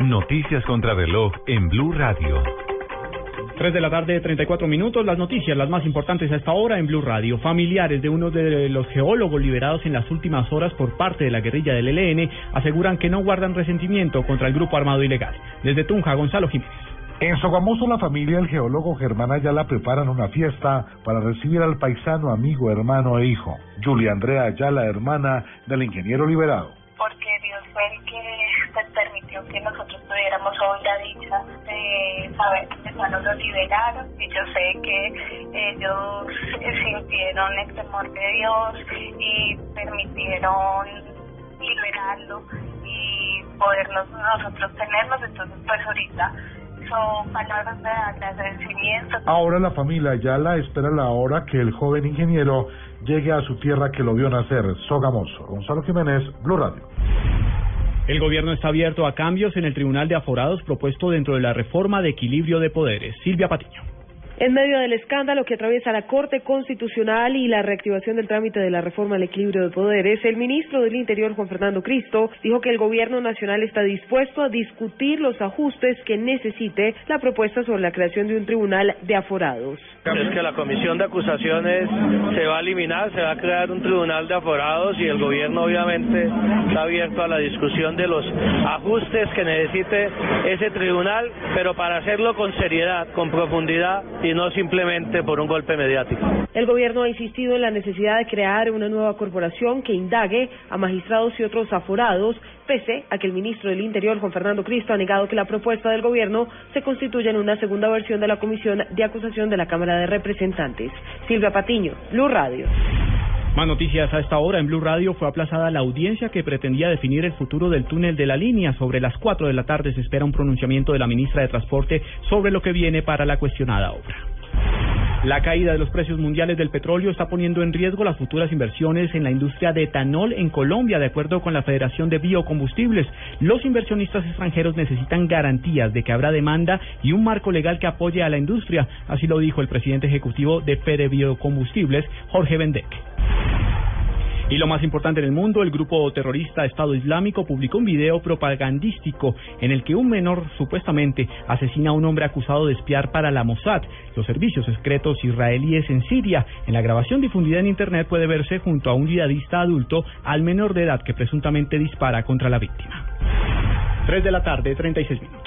Noticias contra reloj en Blue Radio. 3 de la tarde, 34 minutos. Las noticias, las más importantes a esta hora en Blue Radio. Familiares de uno de los geólogos liberados en las últimas horas por parte de la guerrilla del ELN aseguran que no guardan resentimiento contra el grupo armado ilegal. Desde Tunja, Gonzalo Jiménez. En Sogamoso, la familia del geólogo Germán Ayala preparan una fiesta para recibir al paisano, amigo, hermano e hijo. Julia Andrea Ayala, hermana del ingeniero liberado. Que nosotros tuviéramos hoy la dicha de saber que hermanos liberaron y yo sé que ellos sintieron el temor de Dios y permitieron liberarlo y podernos nosotros tenerlos. Entonces, pues ahorita son palabras de agradecimiento. Ahora la familia Ayala espera la hora que el joven ingeniero llegue a su tierra que lo vio nacer, Sogamoso. Gonzalo Jiménez, Blue Radio. El gobierno está abierto a cambios en el Tribunal de Aforados propuesto dentro de la reforma de equilibrio de poderes. Silvia Patiño. En medio del escándalo que atraviesa la Corte Constitucional y la reactivación del trámite de la reforma al equilibrio de poderes, el ministro del Interior, Juan Fernando Cristo, dijo que el Gobierno Nacional está dispuesto a discutir los ajustes que necesite la propuesta sobre la creación de un tribunal de aforados. Es que la comisión de acusaciones se va a eliminar, se va a crear un tribunal de aforados y el Gobierno obviamente está abierto a la discusión de los ajustes que necesite ese tribunal, pero para hacerlo con seriedad, con profundidad y no simplemente por un golpe mediático. El gobierno ha insistido en la necesidad de crear una nueva corporación que indague a magistrados y otros aforados, pese a que el ministro del Interior, Juan Fernando Cristo, ha negado que la propuesta del gobierno se constituya en una segunda versión de la Comisión de Acusación de la Cámara de Representantes. Silvia Patiño, Blue Radio. Más noticias a esta hora en Blue Radio fue aplazada la audiencia que pretendía definir el futuro del túnel de la línea. Sobre las 4 de la tarde se espera un pronunciamiento de la ministra de Transporte sobre lo que viene para la cuestionada obra. La caída de los precios mundiales del petróleo está poniendo en riesgo las futuras inversiones en la industria de etanol en Colombia, de acuerdo con la Federación de Biocombustibles. Los inversionistas extranjeros necesitan garantías de que habrá demanda y un marco legal que apoye a la industria, así lo dijo el presidente ejecutivo de Fede Biocombustibles, Jorge Bendek. Y lo más importante en el mundo, el grupo terrorista Estado Islámico publicó un video propagandístico en el que un menor supuestamente asesina a un hombre acusado de espiar para la Mossad, los servicios secretos israelíes en Siria. En la grabación difundida en Internet puede verse junto a un yihadista adulto al menor de edad que presuntamente dispara contra la víctima. 3 de la tarde, 36 minutos.